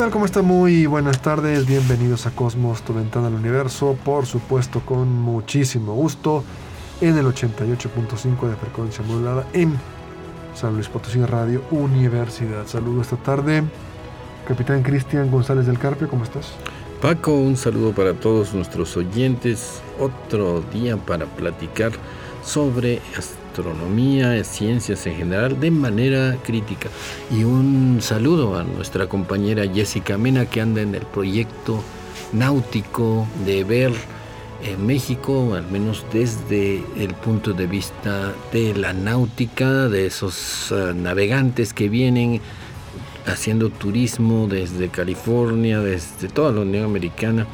Tal? ¿Cómo está? Muy buenas tardes. Bienvenidos a Cosmos, tu ventana al universo. Por supuesto, con muchísimo gusto en el 88.5 de frecuencia modulada en San Luis Potosí Radio Universidad. Saludo esta tarde. Capitán Cristian González del Carpio, ¿cómo estás? Paco, un saludo para todos nuestros oyentes. Otro día para platicar sobre astronomía, ciencias en general, de manera crítica. Y un saludo a nuestra compañera Jessica Mena, que anda en el proyecto náutico de ver México, al menos desde el punto de vista de la náutica, de esos uh, navegantes que vienen haciendo turismo desde California, desde toda la Unión Americana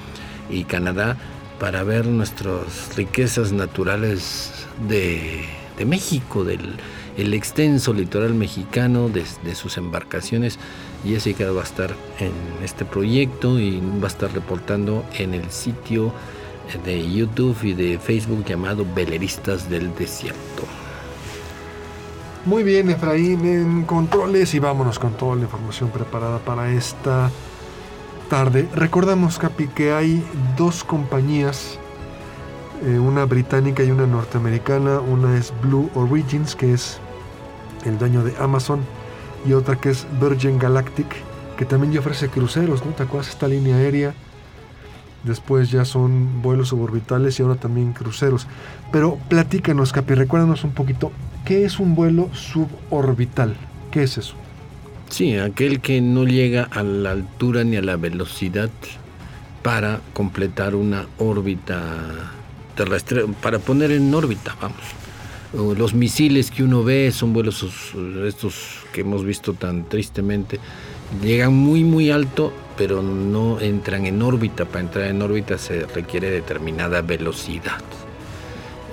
y Canadá, para ver nuestras riquezas naturales de, de México, del el extenso litoral mexicano, desde de sus embarcaciones. Jessica va a estar en este proyecto y va a estar reportando en el sitio de YouTube y de Facebook llamado Veleristas del Desierto. Muy bien, Efraín, en controles y vámonos con toda la información preparada para esta tarde. Recordamos, Capi, que hay dos compañías, eh, una británica y una norteamericana. Una es Blue Origins, que es el dueño de Amazon, y otra que es Virgin Galactic, que también ya ofrece cruceros, ¿no? ¿Te acuerdas esta línea aérea? Después ya son vuelos suborbitales y ahora también cruceros. Pero platícanos, Capi, recuérdanos un poquito, ¿qué es un vuelo suborbital? ¿Qué es eso? Sí, aquel que no llega a la altura ni a la velocidad para completar una órbita terrestre, para poner en órbita, vamos. Los misiles que uno ve son vuelos estos que hemos visto tan tristemente. Llegan muy muy alto, pero no entran en órbita. Para entrar en órbita se requiere determinada velocidad.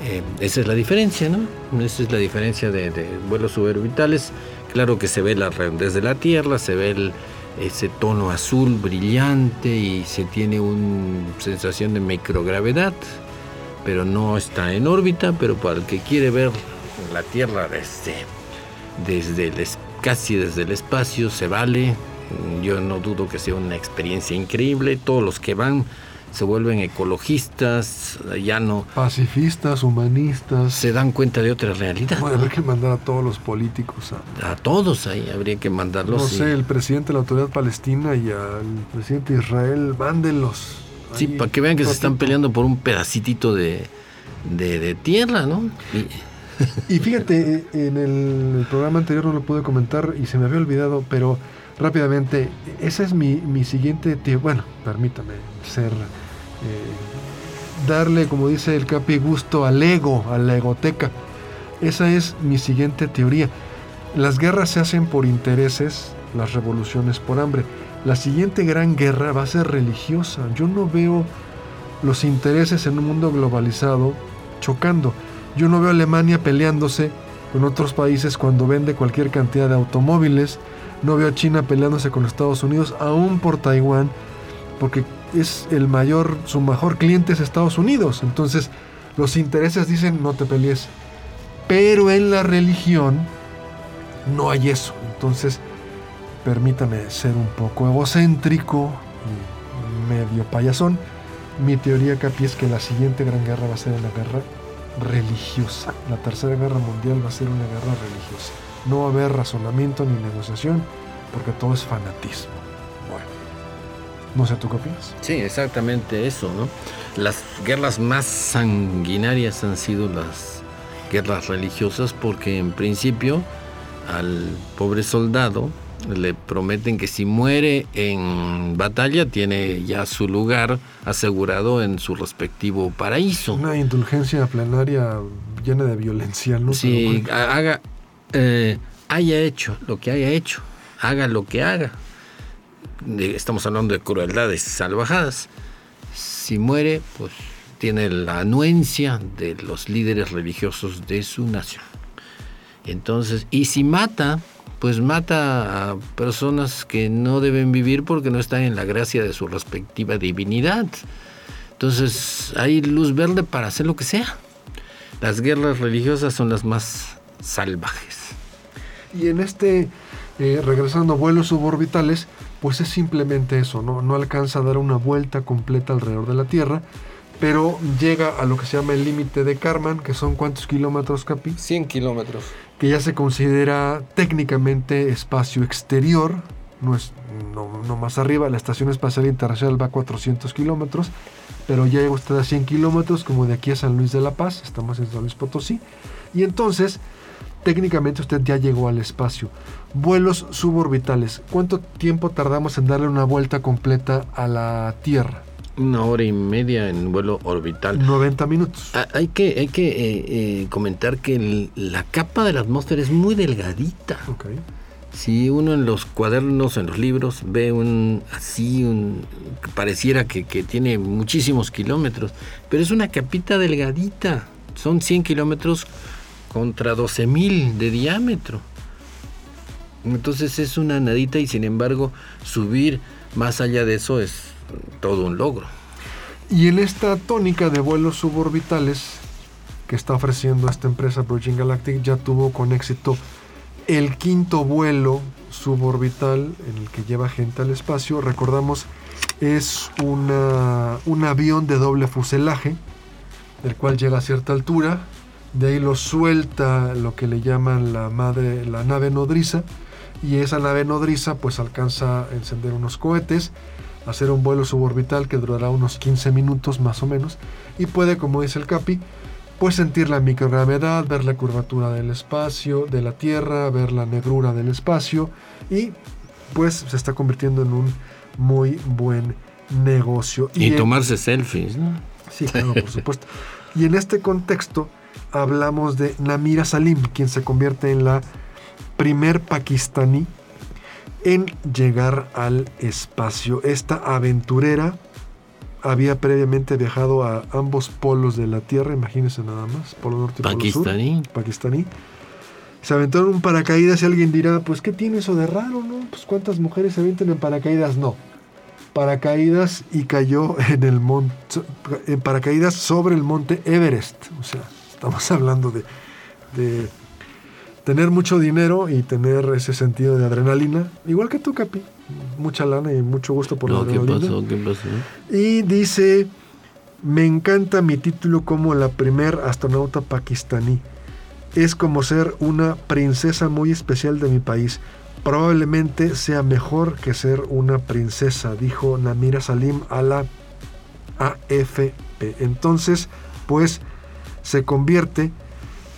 Eh, esa es la diferencia, ¿no? Esa es la diferencia de, vuelos suborbitales. Claro que se ve la desde la Tierra, se ve ese tono azul brillante y se tiene una sensación de microgravedad, pero no está en órbita, pero para el que quiere ver la Tierra desde, desde el, casi desde el espacio se vale. Yo no dudo que sea una experiencia increíble. Todos los que van se vuelven ecologistas, ya no... Pacifistas, humanistas. Se dan cuenta de otra realidad. Bueno, habría que mandar a todos los políticos a... A todos ahí habría que mandarlos. No sé, y... el presidente de la Autoridad Palestina y al presidente de Israel, mándenlos. Sí, para que vean que se están peleando por un pedacitito de, de, de tierra, ¿no? Y... y fíjate, en el, el, programa anterior no lo pude comentar y se me había olvidado, pero rápidamente, esa es mi, mi siguiente... Bueno, permítame ser... Eh, darle, como dice el Capi, gusto al ego, a la egoteca. Esa es mi siguiente teoría. Las guerras se hacen por intereses, las revoluciones por hambre. La siguiente gran guerra va a ser religiosa. Yo no veo los intereses en un mundo globalizado chocando. Yo no veo a Alemania peleándose con otros países cuando vende cualquier cantidad de automóviles. No veo a China peleándose con Estados Unidos, aún por Taiwán, porque es el mayor, su mejor cliente es Estados Unidos. Entonces, los intereses dicen no te pelees. Pero en la religión no hay eso. Entonces, permítame ser un poco egocéntrico y medio payasón. Mi teoría, Capi, es que la siguiente gran guerra va a ser una guerra religiosa. La tercera guerra mundial va a ser una guerra religiosa. No va a haber razonamiento ni negociación porque todo es fanatismo. No sé, ¿tú qué opinas? Sí, exactamente eso, ¿no? Las guerras más sanguinarias han sido las guerras religiosas porque en principio al pobre soldado le prometen que si muere en batalla tiene ya su lugar asegurado en su respectivo paraíso. Una indulgencia plenaria llena de violencia, ¿no? Si haga, eh, haya hecho lo que haya hecho, haga lo que haga. Estamos hablando de crueldades salvajadas. Si muere, pues tiene la anuencia de los líderes religiosos de su nación. Entonces, y si mata, pues mata a personas que no deben vivir porque no están en la gracia de su respectiva divinidad. Entonces hay luz verde para hacer lo que sea. Las guerras religiosas son las más salvajes. Y en este, eh, regresando a vuelos suborbitales, pues es simplemente eso, ¿no? no alcanza a dar una vuelta completa alrededor de la Tierra, pero llega a lo que se llama el límite de Karman, que son cuántos kilómetros, Capi? 100 kilómetros. Que ya se considera técnicamente espacio exterior, no, es, no, más arriba, la Estación Espacial Internacional va a 400 kilómetros, pero ya llega usted a 100 kilómetros, como de aquí a San Luis de la Paz, estamos en San Luis Potosí, y entonces técnicamente usted ya llegó al espacio. Vuelos suborbitales, ¿cuánto tiempo tardamos en darle una vuelta completa a la Tierra? Una hora y media en vuelo orbital. 90 minutos. Ah, hay que, hay que eh, eh, comentar que la capa de la atmósfera es muy delgadita. Si uno en los cuadernos, en los libros, ve un así, un pareciera que, que tiene muchísimos kilómetros, pero es una capita delgadita. Son 100 kilómetros contra 12.000 de diámetro. Entonces es una nadita y sin embargo subir más allá de eso es todo un logro. Y en esta tónica de vuelos suborbitales que está ofreciendo esta empresa Virgin Galactic ya tuvo con éxito el quinto vuelo suborbital en el que lleva gente al espacio. Recordamos, es una, un avión de doble fuselaje, el cual llega a cierta altura, de ahí lo suelta lo que le llaman la madre, la nave nodriza, y esa nave nodriza pues alcanza a encender unos cohetes hacer un vuelo suborbital que durará unos 15 minutos más o menos y puede, como dice el Capi, pues sentir la microgravedad, ver la curvatura del espacio, de la Tierra, ver la negrura del espacio y pues se está convirtiendo en un muy buen negocio. Y, tomarse selfies, ¿no? Sí, claro, por supuesto. Y en este contexto hablamos de Namira Salim, quien se convierte en la primer pakistaní en llegar al espacio. Esta aventurera había previamente viajado a ambos polos de la Tierra, imagínense nada más, polo norte y polo sur. Pakistaní. Se aventó en un paracaídas y alguien dirá, pues ¿qué tiene eso de raro, no? Pues ¿cuántas mujeres se avientan en paracaídas? No. Paracaídas y cayó en el monte, en paracaídas sobre el monte Everest. O sea, estamos hablando de tener mucho dinero y tener ese sentido de adrenalina, igual que tú, Capi. Mucha lana y mucho gusto por la adrenalina. ¿Qué pasó? ¿Qué pasó? Y dice, me encanta mi título como la primer astronauta pakistaní. Es como ser una princesa muy especial de mi país. Probablemente sea mejor que ser una princesa, dijo Namira Salim a la AFP. Entonces, pues se convierte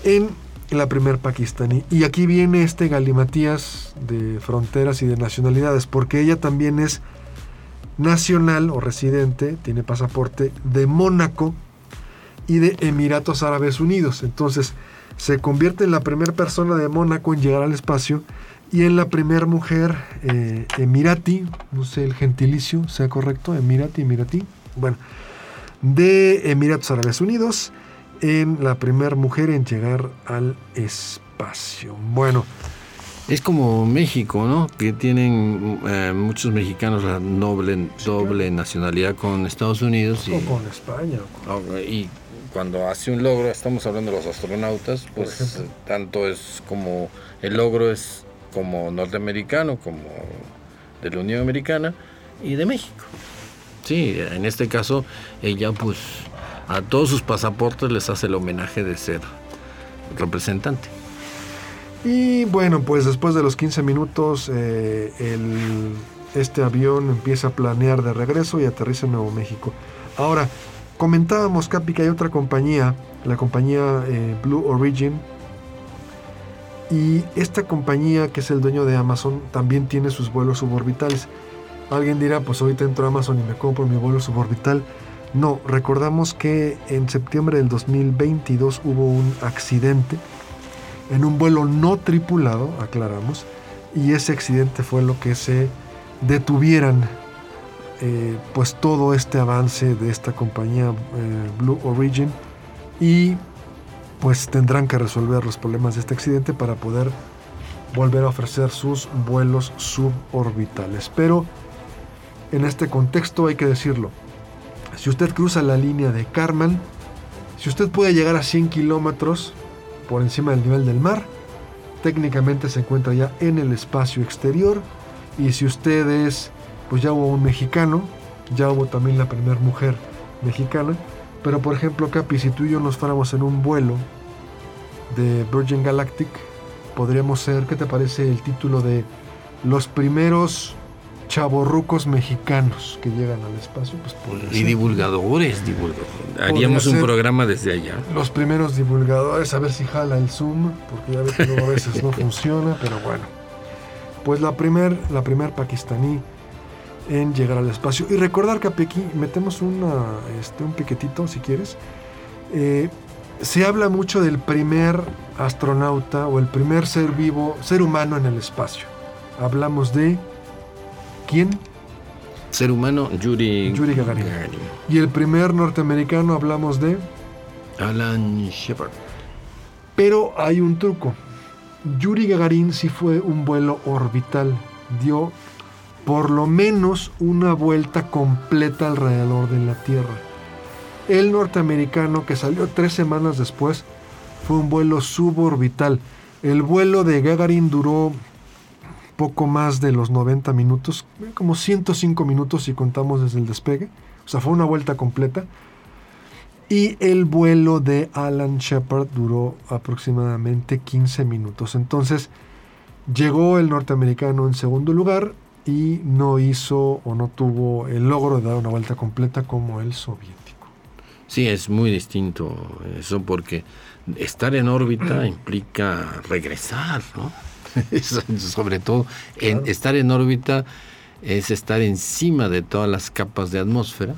en la primer pakistaní. Y aquí viene este galimatías de fronteras y de nacionalidades, porque ella también es nacional o residente, tiene pasaporte de Mónaco y de Emiratos Árabes Unidos. Entonces se convierte en la primera persona de Mónaco en llegar al espacio y en la primera mujer eh, emirati, no sé el gentilicio sea correcto, emirati, emirati, bueno, de Emiratos Árabes Unidos en la primera mujer en llegar al espacio. Bueno. Es como México, ¿no? Que tienen eh, muchos mexicanos la doble, doble nacionalidad con Estados Unidos. Y, o con España. Y cuando hace un logro, estamos hablando de los astronautas, pues tanto es como el logro es como norteamericano, como de la Unión Americana y de México. Sí, en este caso ella pues a todos sus pasaportes les hace el homenaje de ser representante. Y bueno, pues después de los 15 minutos, eh, este avión empieza a planear de regreso y aterriza en Nuevo México. Ahora, comentábamos, Capi, que hay otra compañía, la compañía eh, Blue Origin, Y esta compañía, que es el dueño de Amazon, también tiene sus vuelos suborbitales. Alguien dirá, pues ahorita entro a Amazon y me compro mi vuelo suborbital. No, recordamos que en septiembre del 2022 hubo un accidente en un vuelo no tripulado, aclaramos, y ese accidente fue lo que se detuvieran eh, pues todo este avance de esta compañía eh, Blue Origin y pues tendrán que resolver los problemas de este accidente para poder volver a ofrecer sus vuelos suborbitales. Pero en este contexto hay que decirlo, si usted cruza la línea de Karman, si usted puede llegar a 100 kilómetros por encima del nivel del mar, técnicamente se encuentra ya en el espacio exterior. Y si usted es, pues ya hubo un mexicano, ya hubo también la primera mujer mexicana, pero por ejemplo Capi, si tú y yo nos fuéramos en un vuelo de Virgin Galactic, podríamos ser, ¿qué te parece el título de los primeros chavorrucos mexicanos que llegan al espacio? Pues y divulgadores, divulgadores. Haríamos un programa desde allá. Los primeros divulgadores, a ver si jala el Zoom, porque ya ves que a veces no funciona, pero bueno. Pues la primer, la primer pakistaní en llegar al espacio. Y recordar que aquí metemos una, este, un piquetito, si quieres. Eh, se habla mucho del primer astronauta o el primer ser vivo, ser humano en el espacio. Hablamos de quién? Ser humano, Yuri, Gagarin. Y el primer norteamericano hablamos de Alan Shepard. Pero hay un truco. Yuri Gagarin sí fue un vuelo orbital. Dio por lo menos una vuelta completa alrededor de la Tierra. El norteamericano que salió tres semanas después fue un vuelo suborbital. El vuelo de Gagarin duró poco más de los 90 minutos, como 105 minutos si contamos desde el despegue. O sea, fue una vuelta completa. Y el vuelo de Alan Shepard duró aproximadamente 15 minutos. Entonces, llegó el norteamericano en segundo lugar y no hizo o no tuvo el logro de dar una vuelta completa como el soviético. Sí, es muy distinto eso porque estar en órbita implica regresar, ¿no? Sobre todo, en, estar en órbita es estar encima de todas las capas de atmósfera,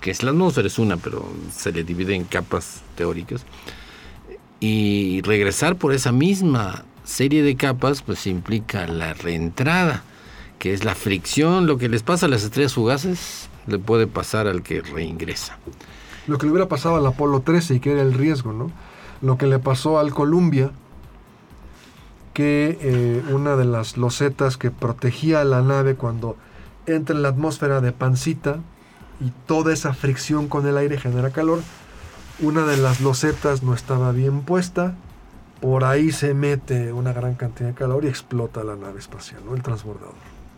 que es la atmósfera es una, pero se le divide en capas teóricas, y regresar por esa misma serie de capas, pues implica la reentrada, que es la fricción, lo que les pasa a las estrellas fugaces, le puede pasar al que reingresa. Lo que le hubiera pasado al Apolo 13 y que era el riesgo, ¿no? Lo que le pasó al Columbia, que eh, una de las losetas que protegía a la nave cuando entra en la atmósfera de pancita y toda esa fricción con el aire genera calor, una de las losetas no estaba bien puesta, por ahí se mete una gran cantidad de calor y explota la nave espacial, ¿no? el transbordador,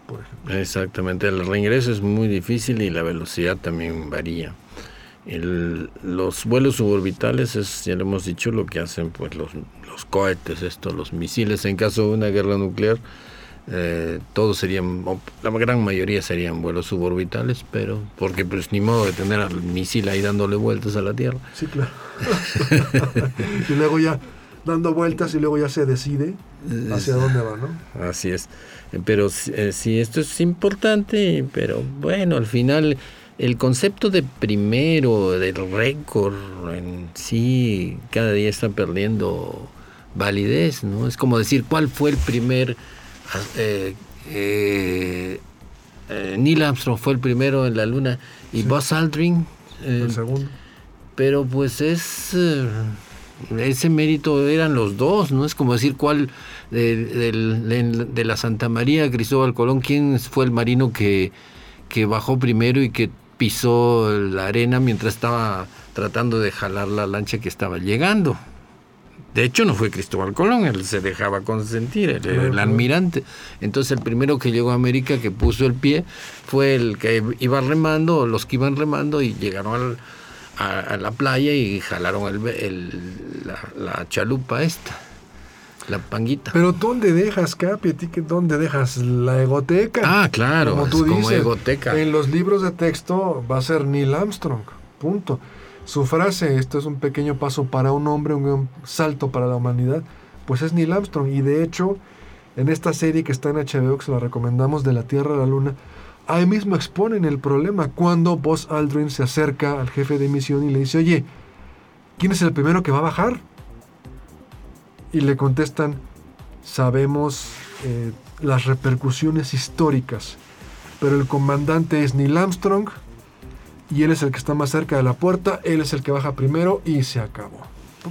por ejemplo. Exactamente, el reingreso es muy difícil y la velocidad también varía. Los vuelos suborbitales es, ya lo hemos dicho, lo que hacen pues los los cohetes, esto, los misiles, en caso de una guerra nuclear, eh, todos serían, la gran mayoría serían vuelos suborbitales, pero porque pues ni modo de tener al misil ahí dándole vueltas a la Tierra. Sí, claro. y luego ya dando vueltas y luego ya se decide hacia dónde va, ¿no? Así es. Pero eh, sí, esto es importante, pero bueno, al final el concepto de primero, del récord en sí, cada día está perdiendo validez, ¿no? Es como decir, ¿cuál fue el primer... Eh, eh, eh, Neil Armstrong fue el primero en la luna y Buzz Aldrin... el segundo. Pero pues es... ese mérito eran los dos, ¿no? Es como decir cuál de, la Santa María Cristóbal Colón, quién fue el marino que, que bajó primero y que pisó la arena mientras estaba tratando de jalar la lancha que estaba llegando. De hecho, no fue Cristóbal Colón, él se dejaba consentir, el, el, almirante. Entonces, el primero que llegó a América, que puso el pie, fue el que iba remando, los que iban remando y llegaron a, la playa y jalaron el, la, chalupa esta, la panguita. Pero ¿dónde dejas, Capi? ¿Dónde dejas la egoteca? Ah, claro, como tú dices, egoteca. En los libros de texto va a ser Neil Armstrong, punto. Su frase, esto es un pequeño paso para un hombre, un salto para la humanidad, pues es Neil Armstrong. Y de hecho, en esta serie que está en HBO, que se la recomendamos, de la Tierra a la Luna, ahí mismo exponen el problema cuando Buzz Aldrin se acerca al jefe de misión y le dice, oye, ¿quién es el primero que va a bajar? Y le contestan, sabemos eh, las repercusiones históricas, pero el comandante es Neil Armstrong y él es el que está más cerca de la puerta, él es el que baja primero y se acabó.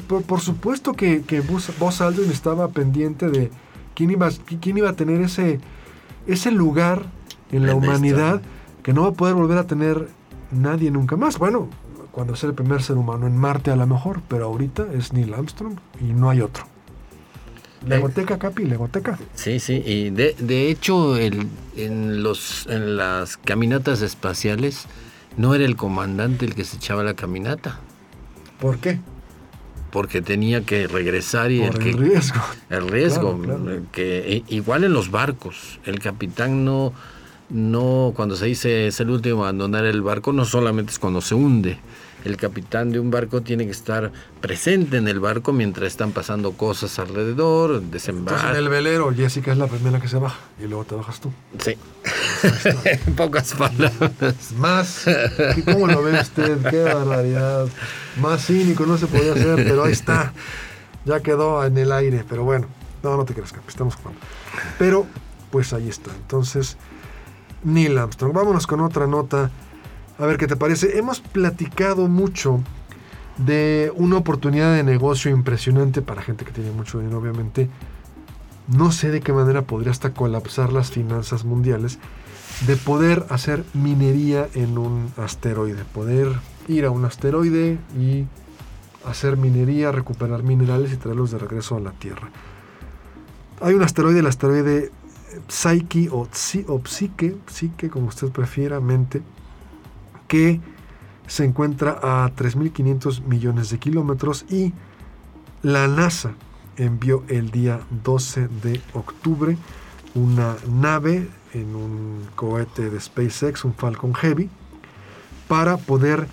Por, supuesto que, que Buzz Aldrin estaba pendiente de quién iba, quién iba a tener ese, ese lugar en la humanidad que no va a poder volver a tener nadie nunca más. Bueno, cuando sea el primer ser humano en Marte a lo mejor, pero ahorita es Neil Armstrong y no hay otro. Legoteca, Capi, Legoteca. Sí, sí, y de, de hecho el, en, los, en las caminatas espaciales no era el comandante el que se echaba la caminata. ¿Por qué? Porque tenía que regresar y el, riesgo. El riesgo, que igual en los barcos, el capitán no no, cuando se dice es el último abandonar el barco, no solamente es cuando se hunde. El capitán de un barco tiene que estar presente en el barco mientras están pasando cosas alrededor, desembarcar. en el velero, Jessica es la primera que se baja y luego te bajas tú. Sí. en pocas palabras. Más, ¿cómo lo ve usted? Qué barbaridad. Más cínico no se podía hacer, pero ahí está. Ya quedó en el aire, pero bueno. No, no te creas, estamos jugando. Pero, pues ahí está. Entonces, Neil Armstrong. Vámonos con otra nota. A ver qué te parece. Hemos platicado mucho de una oportunidad de negocio impresionante para gente que tiene mucho dinero, obviamente. No sé de qué manera podría hasta colapsar las finanzas mundiales de poder hacer minería en un asteroide, poder ir a un asteroide y hacer minería, recuperar minerales y traerlos de regreso a la Tierra. Hay un asteroide, el asteroide Psyche o, Psique, como usted prefiera, mente, que se encuentra a 3.500 millones de kilómetros y la NASA envió el día 12 de octubre una nave en un cohete de SpaceX, un Falcon Heavy, para poder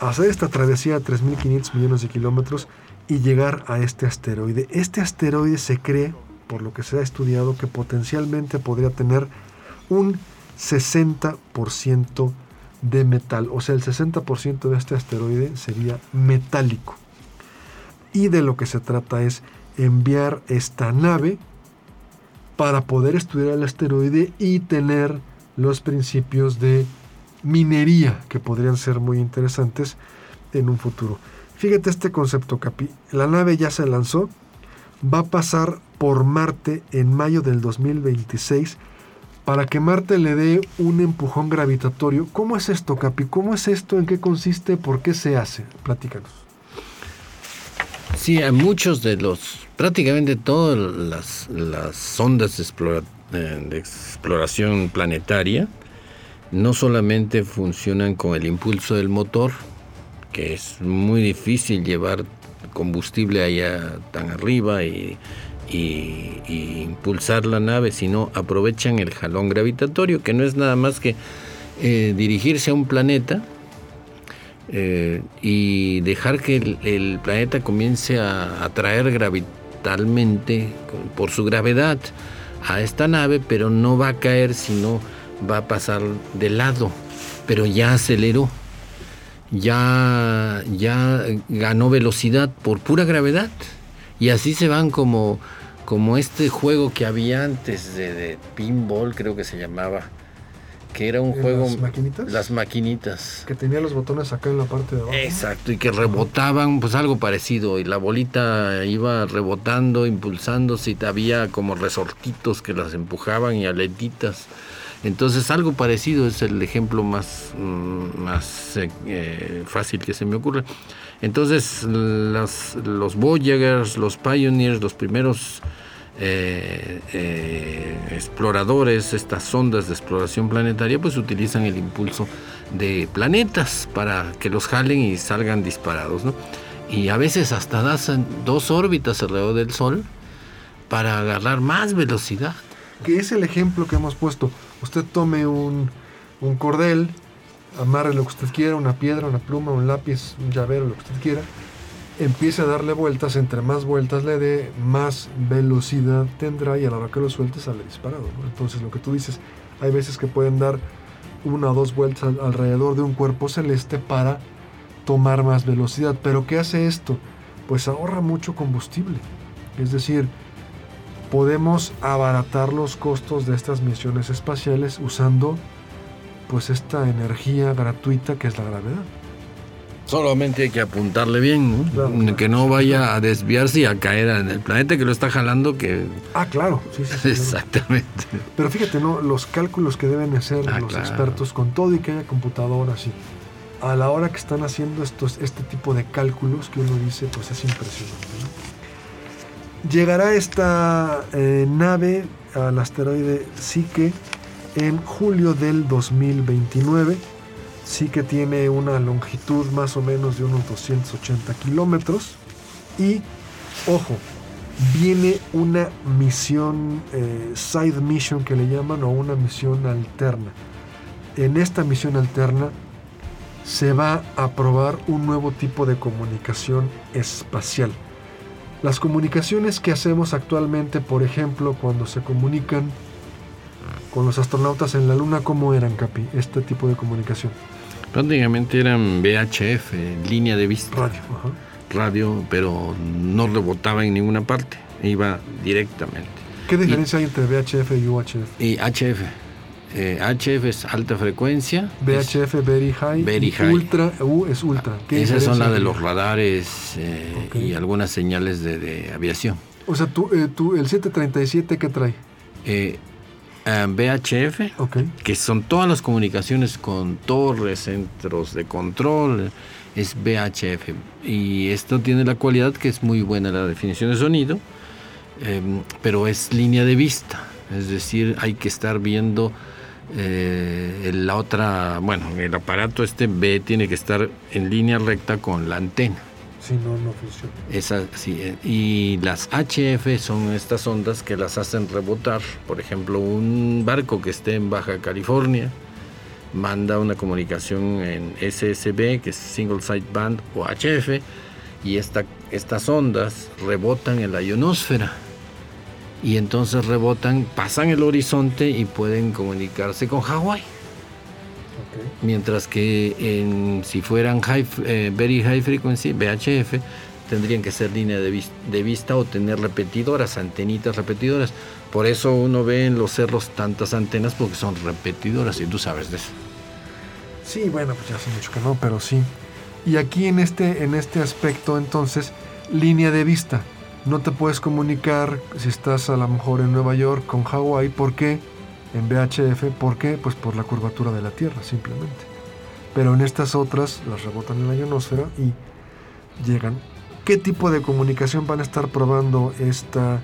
hacer esta travesía de 3.500 millones de kilómetros y llegar a este asteroide. Este asteroide se cree por lo que se ha estudiado, que potencialmente podría tener un 60% de metal. O sea, el 60% de este asteroide sería metálico. Y de lo que se trata es enviar esta nave para poder estudiar el asteroide y tener los principios de minería que podrían ser muy interesantes en un futuro. Fíjate este concepto, Capi. La nave ya se lanzó, va a pasar por Marte en mayo del 2026 para que Marte le dé un empujón gravitatorio. ¿Cómo es esto, Capi? ¿Cómo es esto? ¿En qué consiste? ¿Por qué se hace? Platícanos. Sí, hay muchos de los, prácticamente todas las, las sondas de, eh, de exploración planetaria no solamente funcionan con el impulso del motor, que es muy difícil llevar combustible allá tan arriba y, impulsar la nave, sino aprovechan el jalón gravitatorio, que no es nada más que eh, dirigirse a un planeta eh, y dejar que el, planeta comience a atraer gravitalmente por su gravedad a esta nave, pero no va a caer, sino va a pasar de lado, pero ya aceleró ya, ya ganó velocidad por pura gravedad. Y así se van como, como este juego que había antes de, pinball, creo que se llamaba. Que era un juego. ¿Las maquinitas? Las maquinitas. Que tenía los botones acá en la parte de abajo. Exacto, y que rebotaban, pues algo parecido. Y la bolita iba rebotando, impulsándose, y había como resortitos que las empujaban y aletitas. Entonces algo parecido es el ejemplo más, mm, más eh, eh, fácil que se me ocurre. Entonces los Voyagers, los Pioneers, los primeros eh, exploradores, estas sondas de exploración planetaria, pues utilizan el impulso de planetas para que los jalen y salgan disparados. Y a veces hasta dan dos órbitas alrededor del Sol para agarrar más velocidad. Que es el ejemplo que hemos puesto usted tome un, cordel, amarre lo que usted quiera, una piedra, una pluma, un lápiz, un llavero, lo que usted quiera, empiece a darle vueltas, entre más vueltas le dé, más velocidad tendrá y a la hora que lo suelte sale disparado. Entonces lo que tú dices, hay veces que pueden dar una o dos vueltas al- alrededor de un cuerpo celeste para tomar más velocidad. Pero ¿qué hace esto? Pues ahorra mucho combustible. Es decir, podemos abaratar los costos de estas misiones espaciales usando pues esta energía gratuita que es la gravedad. Solamente hay que apuntarle bien, ¿no? Claro, claro. que no vaya a desviarse y a caer en el planeta que lo está jalando, que Ah, claro, sí, sí, sí. claro. exactamente. Pero fíjate, ¿no? Los cálculos que deben hacer Ah, los expertos con todo y que haya computadoras y a la hora que están haciendo estos, este tipo de cálculos que uno dice, pues es impresionante. ¿no? Llegará esta eh, nave al asteroide Psyche en julio del 2029. Psyche tiene una longitud más o menos de unos 280 kilómetros y, ojo, viene una misión, eh, side mission que le llaman, o una misión alterna. En esta misión alterna se va a probar un nuevo tipo de comunicación espacial. Las comunicaciones que hacemos actualmente, por ejemplo, cuando se comunican con los astronautas en la Luna, ¿cómo eran, Capi? Este tipo de comunicación. Prácticamente eran VHF, línea de vista, Radio. ajá. radio, pero no rebotaba en ninguna parte, iba directamente. ¿Qué diferencia hay entre VHF y UHF? Y HF, eh, HF es alta frecuencia. es- VHF, Very High. Very high. Ultra, U es Ultra. ¿Qué esas son las de los radares eh, y algunas señales de, de aviación. O sea, tú, eh, tú, el 737, ¿qué trae? Eh, VHF, que son todas las comunicaciones con torres, centros de control, es VHF. Y esto tiene la cualidad que es muy buena la definición de sonido, em, pero es línea de vista. Es decir, hay que estar viendo eh, la otra, bueno, el aparato este B tiene que estar en línea recta con la antena. Si no, no funciona. Eh, y las HF son estas ondas que las hacen rebotar. Por ejemplo, un barco que esté en Baja California manda una comunicación en SSB, que es Single Side Band, o HF, y esta, estas ondas rebotan en la ionosfera. Y entonces rebotan, pasan el horizonte y pueden comunicarse con Hawái. Mientras que en, si fueran high, eh, very high frequency, VHF, tendrían que ser línea de, vis- de vista o tener repetidoras, antenitas repetidoras. Por eso uno ve en los cerros tantas antenas porque son repetidoras y tú sabes de eso. Sí, bueno, pues ya hace mucho que no, pero sí. Y aquí en este, en este aspecto, entonces, línea de vista. No te puedes comunicar si estás a lo mejor en Nueva York con Hawái. ¿Por qué? En VHF. ¿Por qué? Pues por la curvatura de la Tierra, simplemente. Pero en estas otras las rebotan en la ionosfera y llegan. ¿Qué tipo de comunicación van a estar probando esta,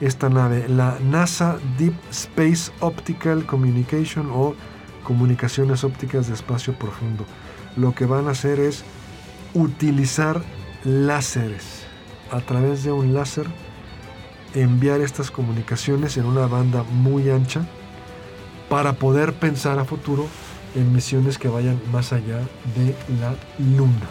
esta nave? La NASA Deep Space Optical Communication o comunicaciones ópticas de espacio profundo. Lo que van a hacer es utilizar láseres. A través de un láser enviar estas comunicaciones en una banda muy ancha para poder pensar a futuro en misiones que vayan más allá de la Luna.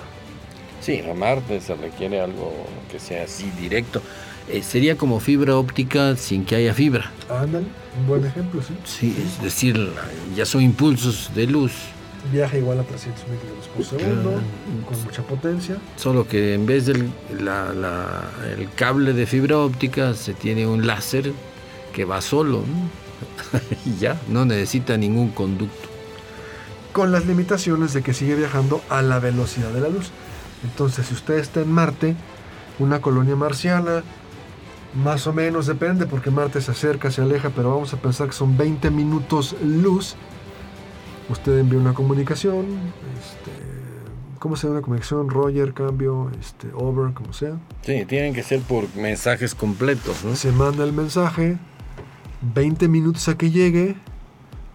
Sí, a Marte se requiere algo que sea así directo. Eh, sería como fibra óptica sin que haya fibra. Ándale, un buen ejemplo, sí. Sí, es decir, ya son impulsos de luz. Viaja igual a 300 mil por segundo, Claro. con mucha potencia. Solo que en vez del la- la- el cable de fibra óptica se tiene un láser que va solo. ¿no? y ya, no necesita ningún conducto. con las limitaciones de que sigue viajando a la velocidad de la luz. Entonces, si usted está en Marte, una colonia marciana, más o menos depende, porque Marte se acerca, se aleja, pero vamos a pensar que son 20 minutos luz. Usted envía una comunicación, este, ¿cómo se llama una comunicación? Roger, cambio, este, over, como sea. Sí, tienen que ser por mensajes completos, ¿no? Se manda el mensaje, 20 minutos a que llegue,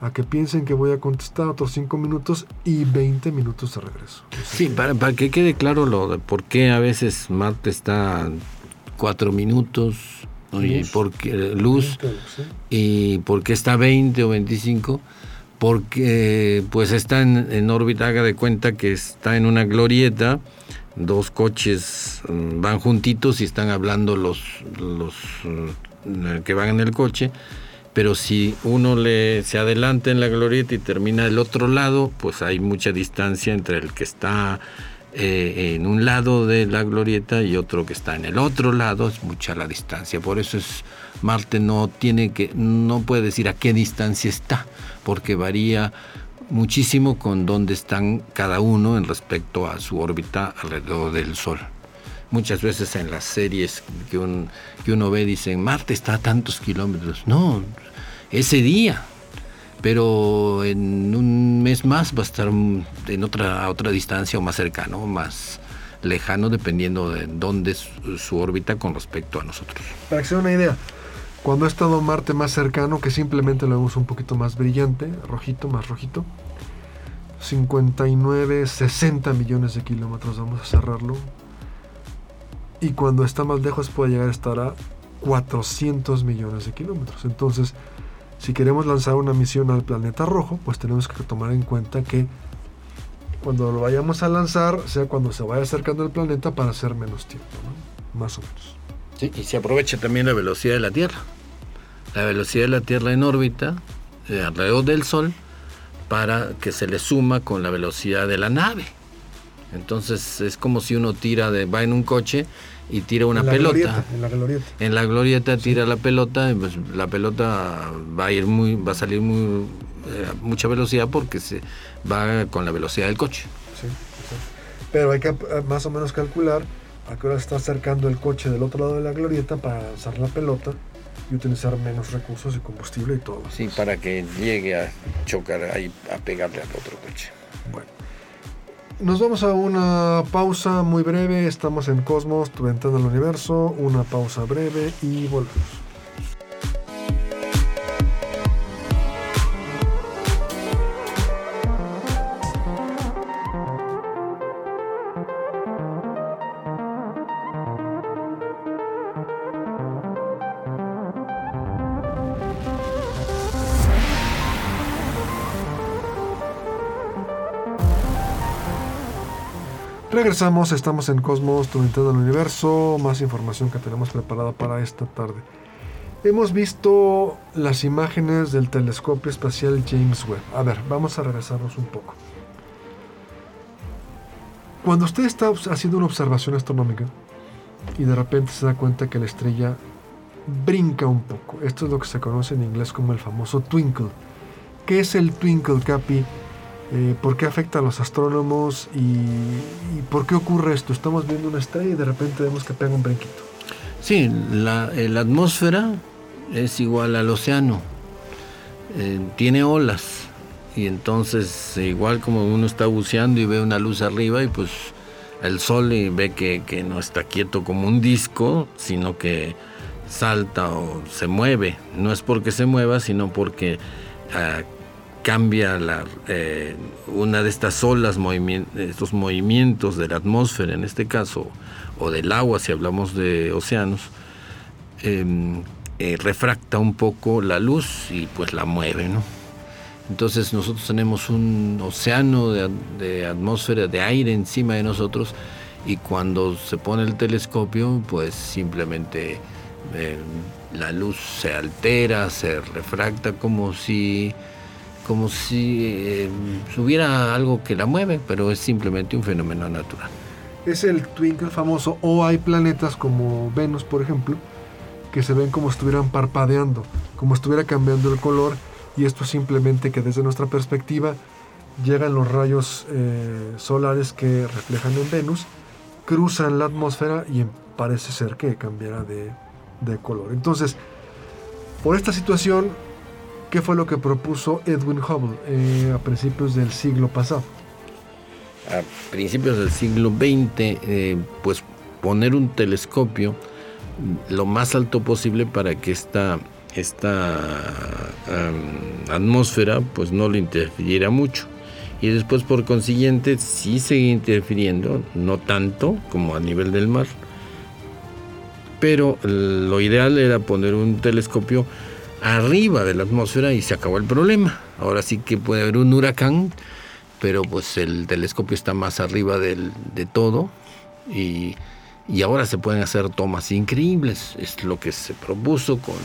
a que piensen que voy a contestar otros 5 minutos y 20 minutos de regreso. Sí, para, para que quede claro lo de por qué a veces Marte está cuatro minutos ¿no? y Luz. porque, luz Sí. y por qué está 20 o 25 porque pues está en, en órbita haga de cuenta que está en una glorieta dos coches mm, van juntitos y están hablando los, los que van en el coche, pero si uno le se adelanta en la glorieta y termina del otro lado, pues hay mucha distancia entre el que está eh, en un lado de la glorieta y otro que está en el otro lado, es mucha la distancia. Por eso es Marte no tiene que no puede decir a qué distancia está, porque varía muchísimo con dónde están cada uno en respecto a su órbita alrededor del Sol. Muchas veces en las series que, uno ve dicen, Marte está a tantos kilómetros. No, ese día. Pero en un mes más va a estar en otra, otra distancia o más cercano, más lejano, dependiendo de dónde es su órbita con respecto a nosotros. Para que sea una idea, cuando ha estado Marte más cercano, que simplemente lo vemos un poquito más brillante, rojito, más rojito, 59, 60 millones de kilómetros, vamos a cerrarlo. Y cuando está más lejos puede llegar a estar a 400 millones de kilómetros. Entonces, si queremos lanzar una misión al planeta rojo, pues tenemos que tomar en cuenta que cuando lo vayamos a lanzar, sea cuando se vaya acercando al planeta para hacer menos tiempo, más o menos y se aprovecha también la velocidad de la Tierra. La velocidad de la Tierra en órbita, eh, alrededor del Sol, para que se le suma con la velocidad de la nave. Entonces es como si uno tira de, va en un coche y tira una pelota. en la glorieta. En la glorieta tira la pelota, pues la pelota va a ir muy, va a salir muy eh, mucha velocidad porque se va con la velocidad del coche. Sí, Pero hay que eh, más o menos calcular a qué hora está acercando el coche del otro lado de la glorieta para lanzar la pelota y utilizar menos recursos y combustible y todo. Sí, para que llegue a chocar ahí, a pegarle al otro coche. Bueno. Nos vamos a una pausa muy breve. Estamos en Cosmos, tu ventana al universo. Una pausa breve y volvemos. Regresamos, estamos en Cosmos, tu ventana universo, más información que tenemos preparada para esta tarde. Hemos visto las imágenes del telescopio espacial James Webb. A ver, vamos a regresarnos un poco. Cuando usted está haciendo una observación astronómica y de repente se da cuenta que la estrella brinca un poco, esto es lo que se conoce en inglés como el famoso twinkle. ¿Qué es el twinkle, Capi? Eh, por qué afecta a los astrónomos y, por qué ocurre esto. Estamos viendo una estrella y de repente vemos que pega un brinquito. Sí, la, atmósfera es igual al océano, eh, tiene olas y entonces igual como uno está buceando y ve una luz arriba y pues el sol y ve que, no está quieto como un disco, sino que salta o se mueve. No es porque se mueva, sino porque ah, cambia la, eh, una de estas olas, estos movimientos de la atmósfera en este caso, o del agua si hablamos de océanos, em, eh, refracta un poco la luz y pues la mueve, ¿no? Entonces nosotros tenemos un océano de, atmósfera, de aire encima de nosotros y cuando se pone el telescopio pues simplemente em, la luz se altera, se refracta como si como si eh, hubiera algo que la mueve, pero es simplemente un fenómeno natural. Es el twinkle famoso, o hay planetas como Venus, por ejemplo, que se ven como estuvieran parpadeando, como estuviera cambiando el color, y esto simplemente que desde nuestra perspectiva llegan los rayos eh, solares que reflejan en Venus, cruzan la atmósfera y parece ser que cambiará de color. Entonces, por esta situación, ¿Qué fue lo que propuso Edwin Hubble eh, a principios del siglo pasado? A principios del siglo XX, eh, pues poner un telescopio lo más alto posible para que esta, esta atmósfera pues no le interfiriera mucho. Y después por consiguiente sí sigue interfiriendo, no tanto como a nivel del mar. Pero lo ideal era poner un telescopio arriba de la atmósfera y se acabó el problema. Ahora sí que puede haber un huracán, pero pues el telescopio está más arriba de todo Y, ahora se pueden hacer tomas increíbles. Es lo que se propuso con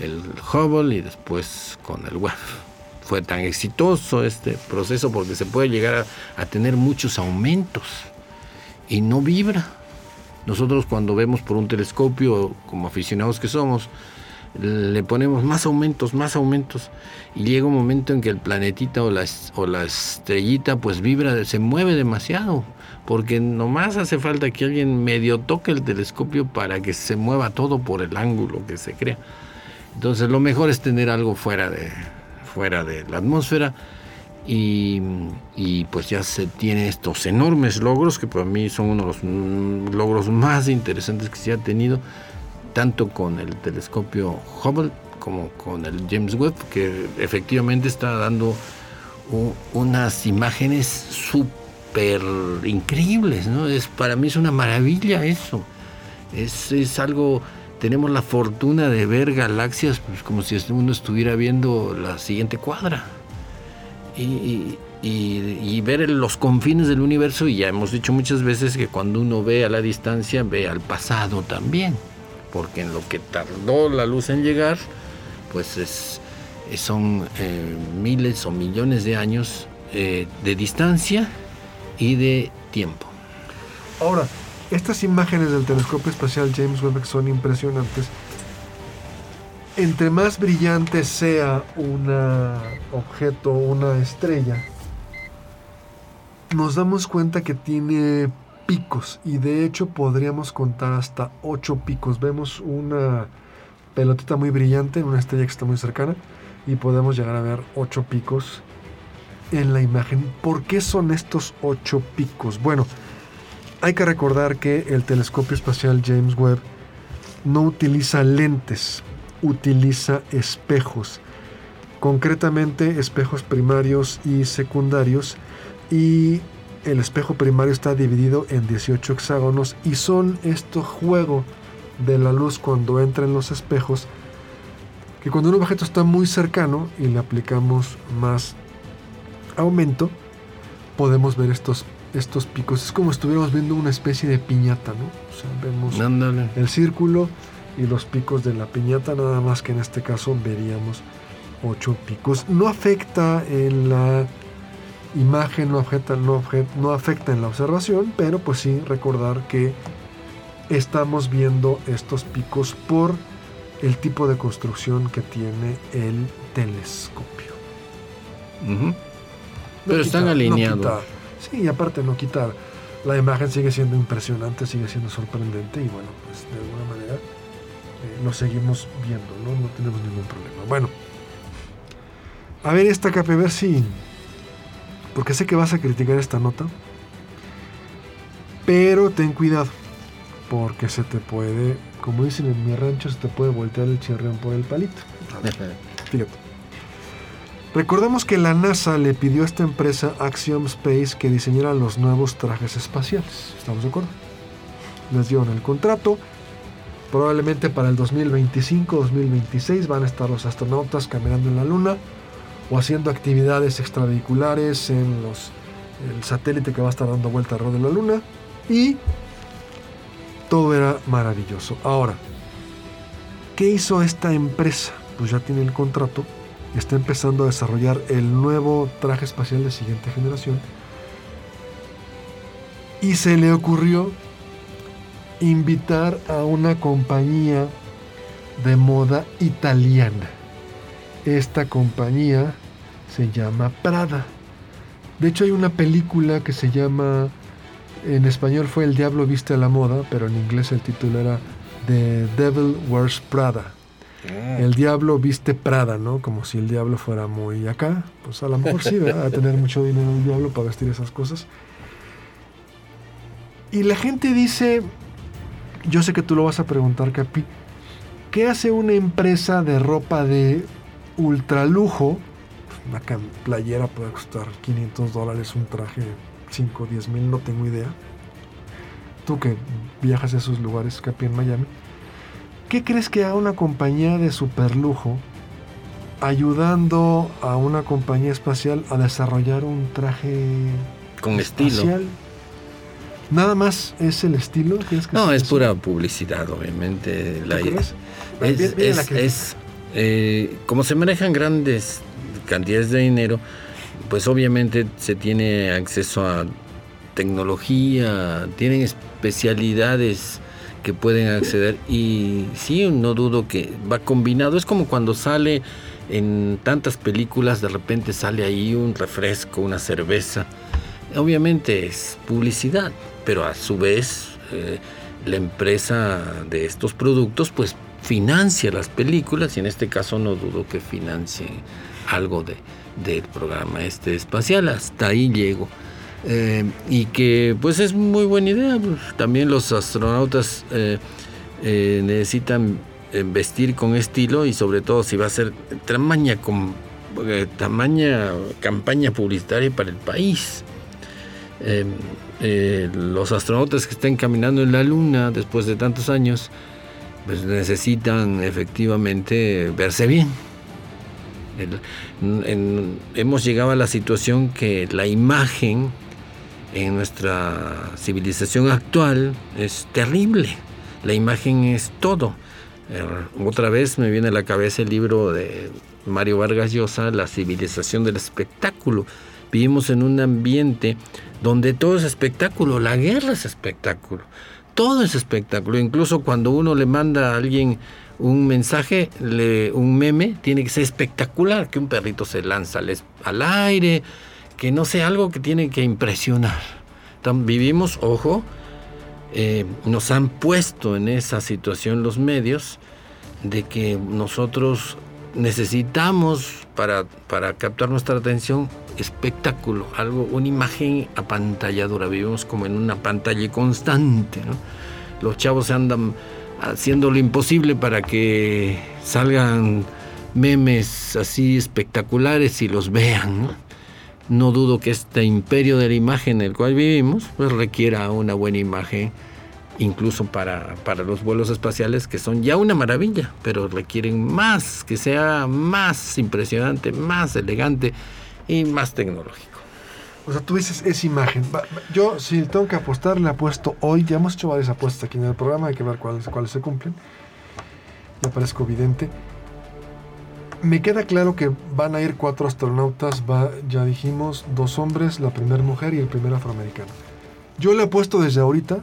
el Hubble y después con el Webb. Fue tan exitoso este proceso porque se puede llegar a, tener muchos aumentos y no vibra. Nosotros cuando vemos por un telescopio, como aficionados que somos, le ponemos más aumentos, más aumentos, y llega un momento en que el planetita o la, o la estrellita pues vibra, se mueve demasiado, porque nomás hace falta que alguien medio toque el telescopio para que se mueva todo por el ángulo que se crea. Entonces lo mejor es tener algo fuera de, fuera de la atmósfera y, pues ya se tiene estos enormes logros que para mí son uno de los mm, logros más interesantes que se ha tenido tanto con el telescopio Hubble como con el James Webb que efectivamente está dando unas imágenes súper increíbles ¿no? es para mí es una maravilla eso es, es algo tenemos la fortuna de ver galaxias pues, como si uno estuviera viendo la siguiente cuadra. Y, ver los confines del universo, y ya hemos dicho muchas veces que cuando uno ve a la distancia, ve al pasado también, porque en lo que tardó la luz en llegar, pues es, son eh, miles o millones de años eh, de distancia y de tiempo. Ahora, estas imágenes del telescopio espacial James Webb son impresionantes. Entre más brillante sea un objeto, una estrella, nos damos cuenta que tiene picos y de hecho podríamos contar hasta 8 picos. Vemos una pelotita muy brillante en una estrella que está muy cercana y podemos llegar a ver 8 picos en la imagen. ¿Por qué son estos 8 picos? Bueno, hay que recordar que el telescopio espacial James Webb no utiliza lentes, utiliza espejos, concretamente espejos primarios y secundarios, y el espejo primario está dividido en 18 hexágonos y son este juego de la luz cuando entra en los espejos, que cuando un objeto está muy cercano y le aplicamos más aumento, podemos ver estos estos picos. Es como si estuviéramos viendo una especie de piñata, ¿no? O sea, vemos el círculo y los picos de la piñata, nada más que en este caso veríamos ocho picos. No afecta en la imagen, no afecta, no, no afecta en la observación, pero pues sí recordar que estamos viendo estos picos por el tipo de construcción que tiene el telescopio. pero están alineados. Sí, y aparte no quitar. La imagen sigue siendo impresionante, sigue siendo sorprendente y bueno, pues de alguna manera eh, lo seguimos viendo, ¿no? No tenemos ningún problema. Bueno, a ver esta a ver si... Porque sé que vas a criticar esta nota, pero ten cuidado, porque se te puede, como dicen en mi rancho, se te puede voltear el chirrión por el palito. Fíjate. Recordemos que la NASA le pidió a esta empresa Axiom Space que diseñara los nuevos trajes espaciales. ¿Estamos de acuerdo? Les dieron el contrato. Probablemente para el 2025-2026 van a estar los astronautas caminando en la Luna o haciendo actividades extravehiculares en los, el satélite que va a estar dando vuelta alrededor de la Luna. Y todo era maravilloso. Ahora, ¿qué hizo esta empresa? Pues ya tiene el contrato está empezando a desarrollar el nuevo traje espacial de siguiente generación. Y se le ocurrió invitar a una compañía de moda italiana. Esta compañía se llama Prada. De hecho hay una película que se llama, en español fue El Diablo Viste a la Moda, pero en inglés el título era The Devil Wears Prada. Mm. El diablo viste Prada, ¿no? Como si el diablo fuera muy acá. Pues a lo mejor sí, va a tener mucho dinero el diablo para vestir esas cosas. Y la gente dice, yo sé que tú lo vas a preguntar, Capi, ¿qué hace una empresa de ropa de ultralujo? Una playera puede costar 500 dólares, un traje 5 o 10 mil, no tengo idea. Tú que viajas a esos lugares, Capi, en Miami ¿Qué crees que haga una compañía de superlujo ayudando a una compañía espacial a desarrollar un traje con estilo? Nada más es el estilo. que no, es pura publicidad, obviamente. La, crees? Es, es, eh, como se manejan grandes cantidades de dinero, pues obviamente se tiene acceso a tecnología, tienen especialidades que pueden acceder y sí, no dudo que va combinado. Es como cuando sale en tantas películas, de repente sale ahí un refresco, una cerveza. Obviamente es publicidad, pero a su vez eh, la empresa de estos productos pues financia las películas y en este caso no dudo que financie algo de, del programa este espacial. Hasta ahí llego. Eh, y que pues es muy buena idea. Pues, también los astronautas eh, eh, necesitan vestir con estilo y sobre todo si va a ser tamaña, con, tamaña campaña publicitaria para el país. los astronautas que estén caminando en la Luna después de tantos años pues necesitan efectivamente verse bien. hemos llegado a la situación que la imagen en nuestra civilización actual es terrible. La imagen es todo. Eh, otra vez me viene a la cabeza el libro de Mario Vargas Llosa, La civilización del espectáculo. Vivimos en un ambiente donde todo es espectáculo, la guerra es espectáculo, todo es espectáculo. Incluso cuando uno le manda a alguien un mensaje, un meme, tiene que ser espectacular, que un perrito se lanza al aire, que no sea algo que tiene que impresionar. vivimos, ojo, eh, nos han puesto en esa situación los medios de que nosotros necesitamos para, para captar nuestra atención espectáculo, algo, una imagen apantalladora. Vivimos como en una pantalla constante. Los chavos se andan haciendo lo imposible para que salgan memes así espectaculares y los vean. ¿no? dudo que este imperio de la imagen en el cual vivimos pues requiera una buena imagen incluso para, para los vuelos espaciales que son ya una maravilla, pero requieren más, que sea más impresionante, más elegante y más tecnológico. O sea, tú dices esa imagen. Yo, si tengo que apostar, le apuesto hoy. Ya hemos hecho varias apuestas aquí en el programa, hay que ver cuáles, cuáles se cumplen. Me parezco evidente me queda claro que van a ir cuatro astronautas, va, ya dijimos, dos hombres, la primera mujer y el primer afroamericano. Yo le he puesto desde ahorita,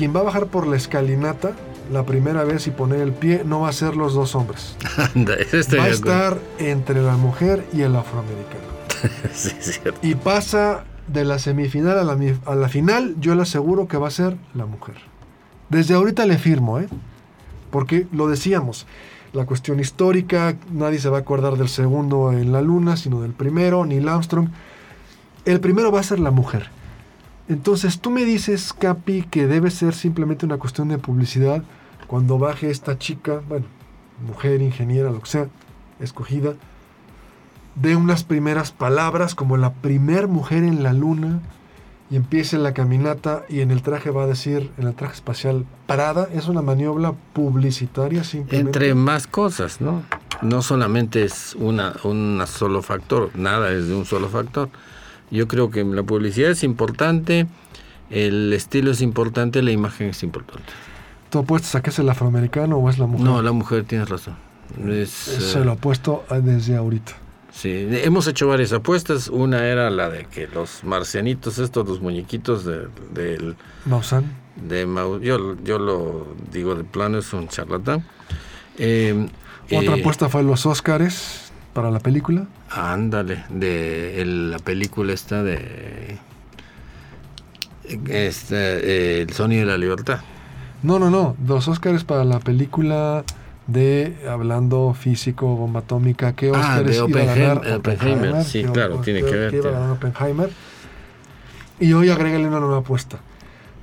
quien va a bajar por la escalinata la primera vez y poner el pie no va a ser los dos hombres. va a estar entre la mujer y el afroamericano. sí, cierto. Y pasa de la semifinal a la, a la final, yo le aseguro que va a ser la mujer. Desde ahorita le firmo, ¿eh? Porque lo decíamos, la cuestión histórica, nadie se va a acordar del segundo en la luna, sino del primero, Neil Armstrong. El primero va a ser la mujer. Entonces tú me dices, Capi, que debe ser simplemente una cuestión de publicidad cuando baje esta chica, bueno, mujer, ingeniera, lo que sea, escogida, de unas primeras palabras como la primer mujer en la luna, y empiece la caminata y en el traje va a decir, en el traje espacial, parada, es una maniobra publicitaria simplemente. Entre más cosas, ¿no? No solamente es una, un solo factor, nada es de un solo factor. Yo creo que la publicidad es importante, el estilo es importante, la imagen es importante. ¿Tú apuestas a que es el afroamericano o es la mujer? No, la mujer, tienes razón. Se lo apuesto desde ahorita. Sí, hemos hecho varias apuestas. Una era la de que los marcianitos, estos, los muñequitos del... De, Mausan. De yo, yo lo digo de plano, es un charlatán. Em, Otra eh, apuesta fue los Óscares para la película. Ándale, de la película esta de... Este, el Sonido de la Libertad. No, no, no. Los Óscares para la película de hablando físico, bomba atómica, ¿qué ah, de Oppenheimer, Sí, claro, tiene que ver. Oppenheimer. Y hoy agrégale una nueva apuesta.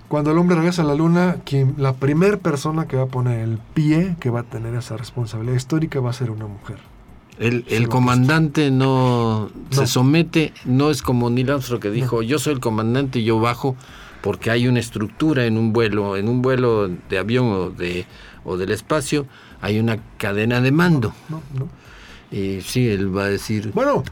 Cuando el hombre regresa a la luna, quien, la primera persona que va a poner el pie, que va a tener esa responsabilidad histórica, va a ser una mujer. El, el comandante no, se somete, no es como Neil Armstrong que dijo, yo soy el comandante y yo bajo, porque hay una estructura en un vuelo, en un vuelo de avión o, de, o del espacio, hay una cadena de mando. No, no. Y sí, él va a decir... Bueno,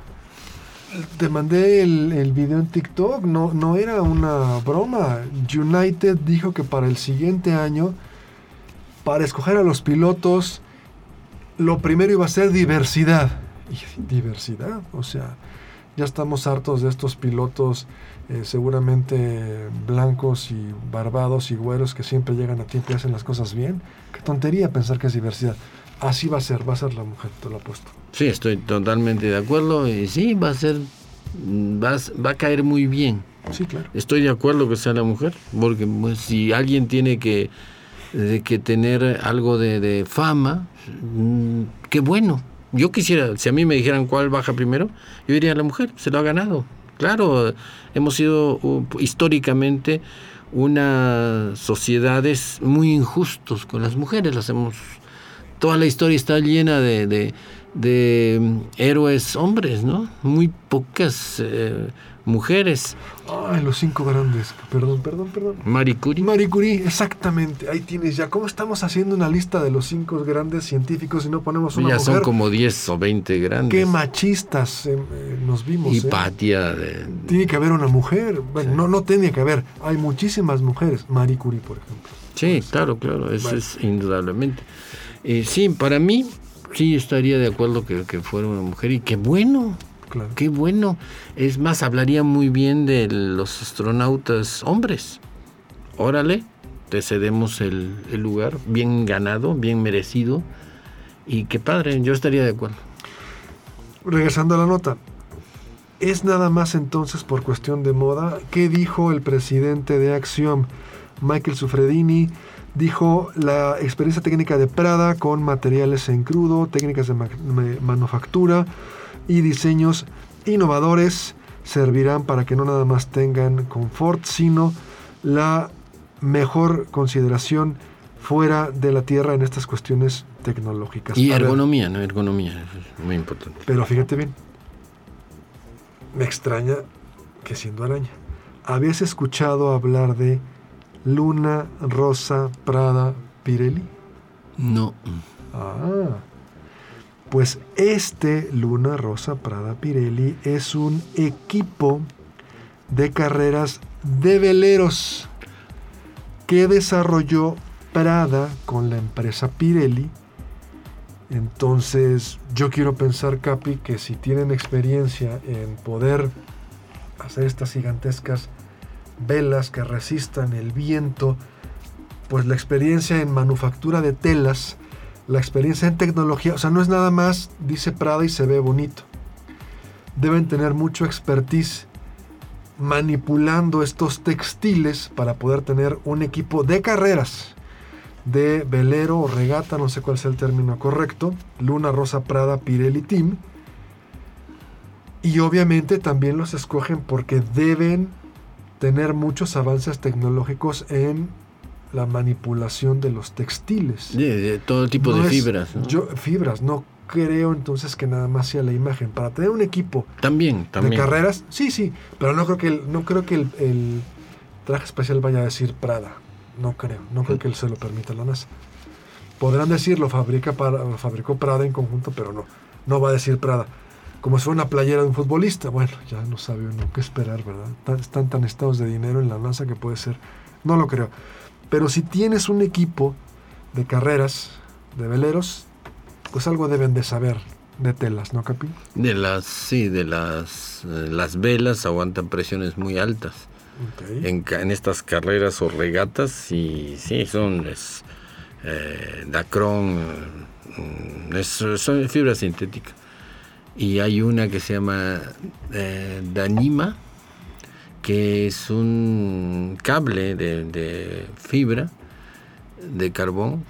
te mandé el, el, video en TikTok, no, no era una broma. United dijo que para el siguiente año, para escoger a los pilotos, lo primero iba a ser diversidad. Y diversidad, o sea, ya estamos hartos de estos pilotos eh, seguramente blancos y barbados y güeros que siempre llegan a tiempo y hacen las cosas bien. Qué tontería pensar que es diversidad. Así va a ser, va a ser la mujer, te lo apuesto. Sí, estoy totalmente de acuerdo. Y sí, va a ser, va, va a caer muy bien. Sí, claro. Estoy de acuerdo que sea la mujer, porque pues, si alguien tiene que, que tener algo de, de fama, mm, qué bueno. Yo quisiera, si a mí me dijeran cuál baja primero, yo diría la mujer, se lo ha ganado. Claro, hemos sido uh, históricamente unas sociedades muy injustos con las mujeres, las hemos toda la historia está llena de, de, de mm, héroes hombres, ¿no? Muy pocas eh, mujeres. Ay, los cinco grandes. Perdón, perdón, perdón. Marie Curie. Marie Curie, exactamente. Ahí tienes ya. ¿Cómo estamos haciendo una lista de los cinco grandes científicos y no ponemos una ya mujer? son como 10 o 20 grandes. Qué machistas eh, eh, nos vimos. Hipatia. ¿eh? De... Tiene que haber una mujer. Bueno, sí. no, no tenía que haber. Hay muchísimas mujeres. Marie Curie, por ejemplo. Sí, pues, claro, claro. Eso vale. es indudablemente. Eh, sí, para mí sí estaría de acuerdo que, que fuera una mujer y qué bueno. Claro. Qué bueno. Es más, hablaría muy bien de los astronautas hombres. Órale, te cedemos el, el, lugar, bien ganado, bien merecido. Y qué padre, yo estaría de acuerdo. Regresando a la nota, ¿es nada más entonces por cuestión de moda? ¿Qué dijo el presidente de Axiom, Michael Sufredini? Dijo la experiencia técnica de Prada con materiales en crudo, técnicas de ma manufactura y diseños innovadores servirán para que no nada más tengan confort, sino la mejor consideración fuera de la Tierra en estas cuestiones tecnológicas. Y ergonomía, ¿no? Ergonomía, muy importante. Pero fíjate bien, me extraña que siendo araña, ¿habías escuchado hablar de Luna Rosa Prada Pirelli? No. Ah, pues este Luna Rosa Prada Pirelli es un equipo de carreras de veleros que desarrolló Prada con la empresa Pirelli. Entonces yo quiero pensar, Capi, que si tienen experiencia en poder hacer estas gigantescas velas que resistan el viento, pues la experiencia en manufactura de telas, la experiencia en tecnología, o sea, no es nada más, dice Prada y se ve bonito. Deben tener mucho expertise manipulando estos textiles para poder tener un equipo de carreras, de velero o regata, no sé cuál sea el término correcto, Luna Rosa Prada Pirelli Team. Y obviamente también los escogen porque deben tener muchos avances tecnológicos en la manipulación de los textiles. De, de todo tipo No de es- fibras. ¿no? Yo, fibras, no creo entonces que nada más sea la imagen. Para tener un equipo también, también. de carreras, sí, sí, pero no creo que el, no creo que el, el traje espacial vaya a decir Prada. No creo, no creo que él se lo permita la NASA. Podrán decir lo fabrica para, lo fabricó Prada en conjunto, pero no, no va a decir Prada. Como si fuera una playera de un futbolista, bueno, ya no sabe uno qué esperar, ¿verdad? Están tan estados de dinero en la NASA que puede ser, no lo creo. Pero si tienes un equipo de carreras, de veleros, pues algo deben de saber de telas, ¿no, Capi? De las, sí, de las, eh, las velas aguantan presiones muy altas. En, en estas carreras o regatas, y sí, son es, eh, Dacron, mm, es- son fibra sintética. Y hay una que se llama eh, Danima, que es un cable de, de fibra de carbón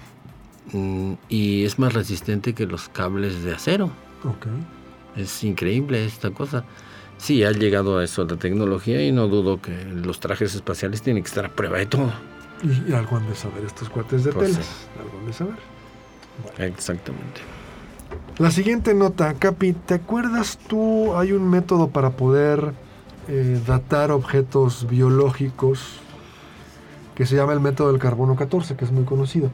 mm, y es más resistente que los cables de acero. Ok. Es increíble esta cosa. Sí, ha llegado a eso la tecnología y no dudo que los trajes espaciales tienen que estar a prueba de todo. Y, y algo han de saber estos cuates de Pues telas. sí. Algo han de saber. Exactamente. La siguiente nota, Capi, ¿te acuerdas tú? Hay un método para poder eh, datar objetos biológicos que se llama el método del carbono 14, que es muy conocido.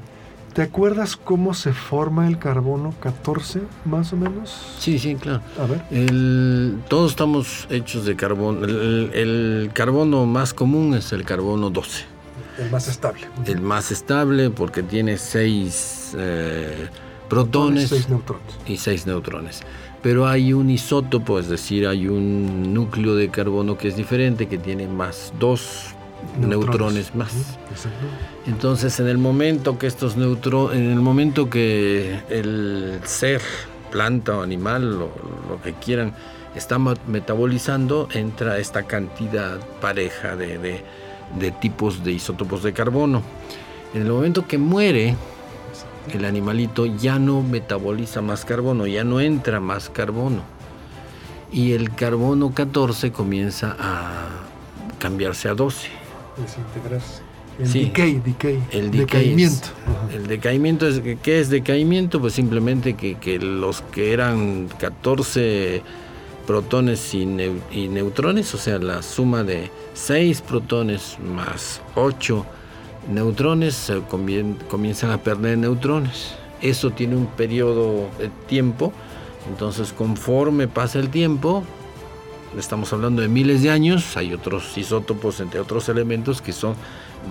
¿Te acuerdas cómo se forma el carbono 14, más o menos? Sí, sí, claro. A ver. El, todos estamos hechos de carbono. El, el carbono más común es el carbono 12. El más estable. El más estable porque tiene seis eh, protones Seis neutrones. y seis neutrones. Pero hay un isótopo, es decir, hay un núcleo de carbono que es diferente, que tiene más dos neutrones, más. Ujú, Exacto. Entonces, en el momento que estos neutrones, en el momento que el ser, planta o animal, lo que quieran, está metabolizando, entra esta cantidad pareja de, de- de tipos de isótopos de carbono. En el momento que muere, el animalito ya no metaboliza más carbono, ya no entra más carbono. Y el carbono 14 comienza a cambiarse a 12. Desintegrarse. El Sí. decay, decay. El decaimiento. es- el decaimiento es ¿qué es decaimiento? Pues simplemente que, que los que eran 14 protones y, neu- y neutrones, o sea, la suma de 6 protones más 8 neutrones comienzan a perder neutrones. Eso tiene un periodo de tiempo, entonces conforme pasa el tiempo, estamos hablando de miles de años, hay otros isótopos, entre otros elementos, que son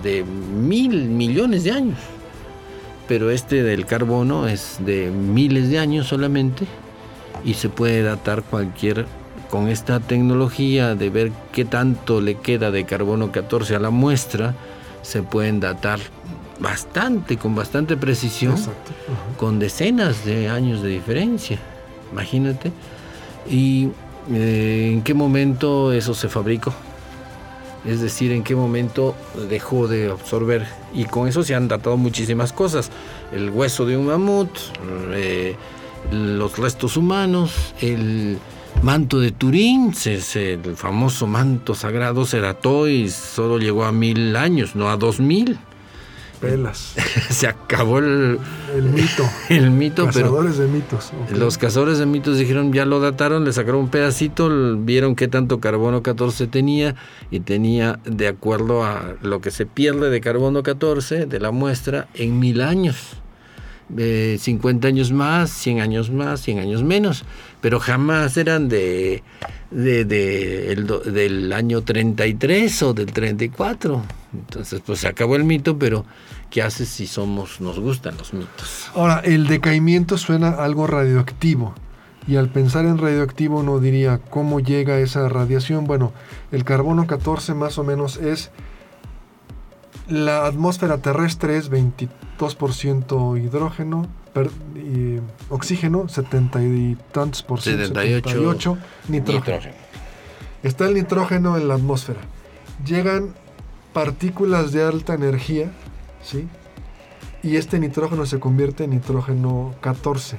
de mil millones de años. Pero este del carbono es de miles de años solamente y se puede datar cualquier, con esta tecnología de ver qué tanto le queda de carbono 14 a la muestra, se pueden datar bastante, con bastante precisión con decenas de años de diferencia, imagínate. ¿Y eh, en qué momento eso se fabricó? Es decir, en qué momento dejó de absorber. Y con eso se han datado muchísimas cosas. El hueso de un mamut, eh, los restos humanos, el manto de Turín, el famoso manto sagrado se dató y solo llegó a mil años, no a dos mil. Pelas. se acabó el, El mito. el mito, pero Cazadores de mitos. los cazadores de mitos dijeron, ya lo dataron, le sacaron un pedacito, vieron qué tanto carbono 14 tenía y tenía, de acuerdo a lo que se pierde de carbono 14 de la muestra, en mil años. Eh, 50 años más, 100 años más, 100 años menos, pero jamás eran de, de- del año 33 o del 34. Entonces, pues se acabó el mito, pero ¿qué haces si somos, nos gustan los mitos? Ahora, el decaimiento suena algo radioactivo. Y al pensar en radioactivo uno diría, ¿cómo llega esa radiación? Bueno, el carbono 14 más o menos es... La atmósfera terrestre es 22% hidrógeno, per- y oxígeno, 70 y tantos por ciento, 78 78 nitrógeno. Está el nitrógeno en la atmósfera. Llegan partículas de alta energía, ¿sí? Y este nitrógeno se convierte en nitrógeno 14.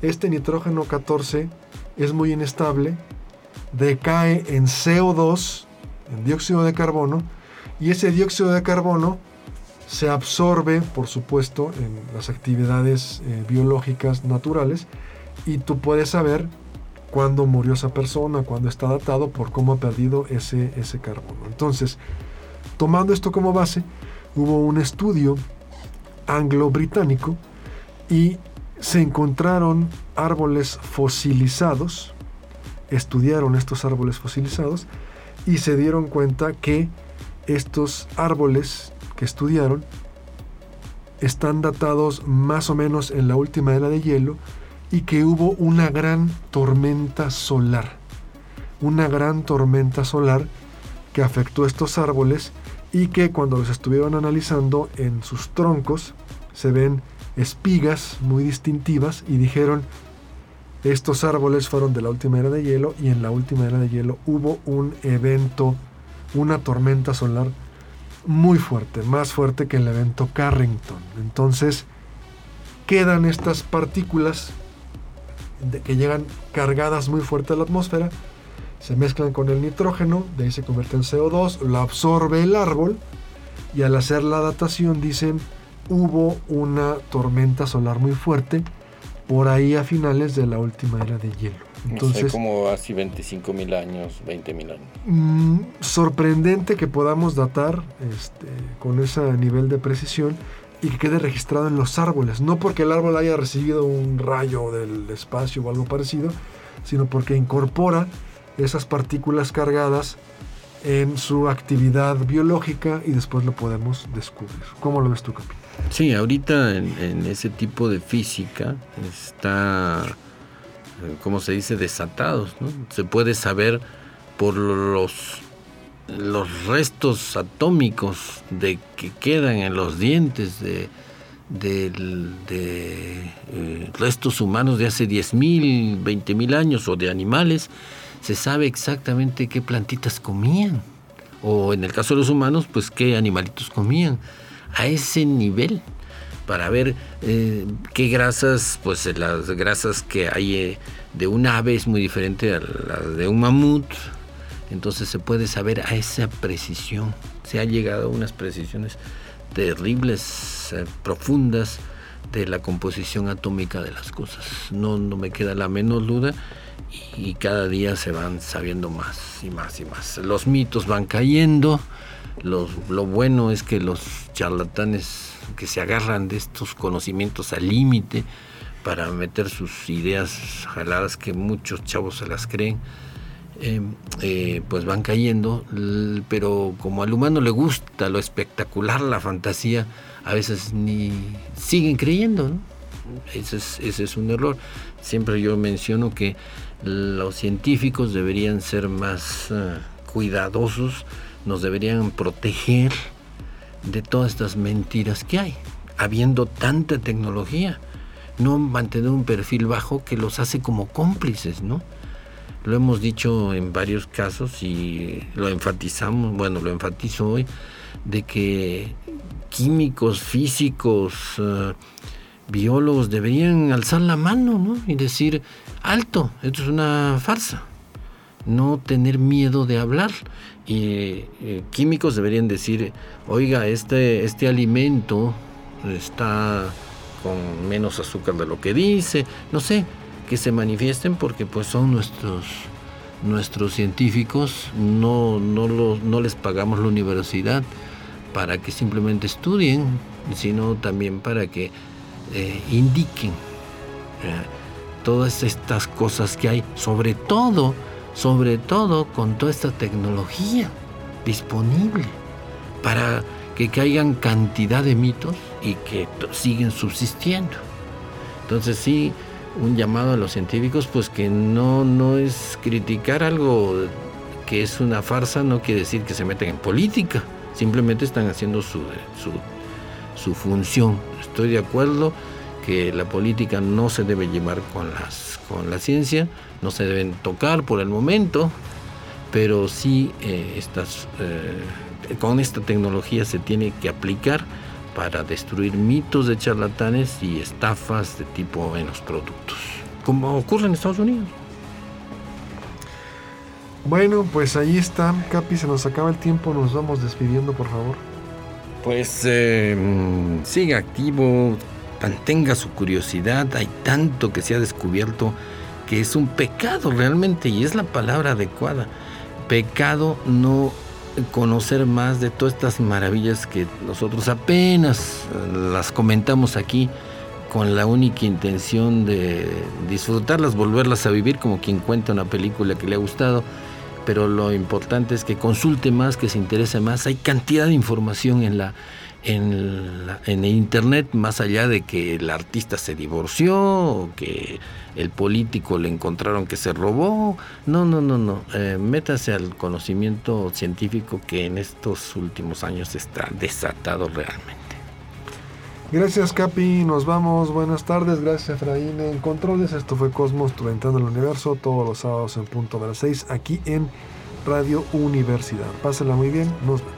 Este nitrógeno 14 es muy inestable, decae en CO2, en dióxido de carbono, y ese dióxido de carbono se absorbe, por supuesto, en las actividades eh, biológicas naturales, y tú puedes saber cuándo murió esa persona, cuándo está datado, por cómo ha perdido ese, ese carbono. Entonces, tomando esto como base, hubo un estudio anglo-británico y se encontraron árboles fosilizados, estudiaron estos árboles fosilizados y se dieron cuenta que estos árboles que estudiaron están datados más o menos en la última era de hielo y que hubo una gran tormenta solar. Una gran tormenta solar que afectó estos árboles y que cuando los estuvieron analizando en sus troncos se ven espigas muy distintivas y dijeron estos árboles fueron de la última era de hielo y en la última era de hielo hubo un evento, una tormenta solar muy fuerte, más fuerte que el evento Carrington. Entonces quedan estas partículas de- que llegan cargadas muy fuerte a la atmósfera, se mezclan con el nitrógeno, de ahí se convierte en CO2, lo absorbe el árbol y al hacer la datación dicen hubo una tormenta solar muy fuerte por ahí a finales de la última era de hielo. Entonces, como así 25 mil años, 20 mil años. mm, sorprendente que podamos datar este, con ese nivel de precisión y que quede registrado en los árboles. No porque el árbol haya recibido un rayo del espacio o algo parecido, sino porque incorpora esas partículas cargadas en su actividad biológica y después lo podemos descubrir. ¿Cómo lo ves tú, Capi? Sí, ahorita en, ese tipo de física está, ¿cómo se dice?, desatados. Se puede saber por los los restos atómicos de que quedan en los dientes de, eh, restos humanos de hace 10.000, 20.000 años o de animales, se sabe exactamente qué plantitas comían. O en el caso de los humanos, pues qué animalitos comían. A ese nivel, para ver eh, qué grasas, pues las grasas que hay eh, de un ave es muy diferente a las de un mamut, entonces se puede saber a esa precisión. Se ha llegado a unas precisiones terribles, eh, profundas de la composición atómica de las cosas. No, no me queda la menor duda y, cada día se van sabiendo más y más y más. Los mitos van cayendo. lo bueno es que los charlatanes que se agarran de estos conocimientos al límite para meter sus ideas jaladas que muchos chavos se las creen, Em, eh, pues van cayendo, pero como al humano le gusta lo espectacular, la fantasía, a veces ni siguen creyendo. Ese, es, un error. Siempre yo menciono que los científicos deberían ser más eh, cuidadosos, nos deberían proteger de todas estas mentiras que hay, habiendo tanta tecnología. No mantener un perfil bajo que los hace como cómplices, ¿no? Lo hemos dicho en varios casos y lo enfatizamos, bueno, lo enfatizo hoy, de que químicos, físicos, eh, biólogos deberían alzar la mano ¿no? y decir, alto, esto es una farsa. No tener miedo de hablar. Y eh, químicos deberían decir, oiga, este, este alimento está con menos azúcar de lo que dice, no sé, que se manifiesten porque pues son nuestros nuestros científicos, no, no, no les pagamos la universidad para que simplemente estudien, sino también para que eh, indiquen eh, todas estas cosas que hay, sobre todo, sobre todo con toda esta tecnología disponible, para que caigan cantidad de mitos y que siguen subsistiendo. Entonces sí, un llamado a los científicos, pues que no, no es criticar algo que es una farsa, no quiere decir que se meten en política, simplemente están haciendo su, su, su función. Estoy de acuerdo que la política no se debe llevar con, las, con la ciencia, no se deben tocar por el momento, pero sí eh, estas, eh, con esta tecnología se tiene que aplicar para destruir mitos de charlatanes y estafas de tipo en los productos, como ocurre en Estados Unidos. Bueno, pues ahí está, Capi, se nos acaba el tiempo, nos vamos despidiendo, por favor. Pues eh, siga activo, mantenga su curiosidad, hay tanto que se ha descubierto que es un pecado realmente y es la palabra adecuada. Pecado no conocer más de todas estas maravillas que nosotros apenas eh, las comentamos aquí con la única intención de disfrutarlas, volverlas a vivir como quien cuenta una película que le ha gustado, pero lo importante es que consulte más, que se interese más. Hay cantidad de información en la en, en el internet, más allá de que el artista se divorció o que el político le encontraron que se robó. No, no, no, no. Eh, métase al conocimiento científico que en estos últimos años está desatado realmente. Gracias Capi, nos vamos, buenas tardes, gracias Efraín en Controles, esto fue Cosmos, tu ventana al universo, todos los sábados en punto de las 6, aquí en Radio Universidad. Pásenla muy bien, nos vemos.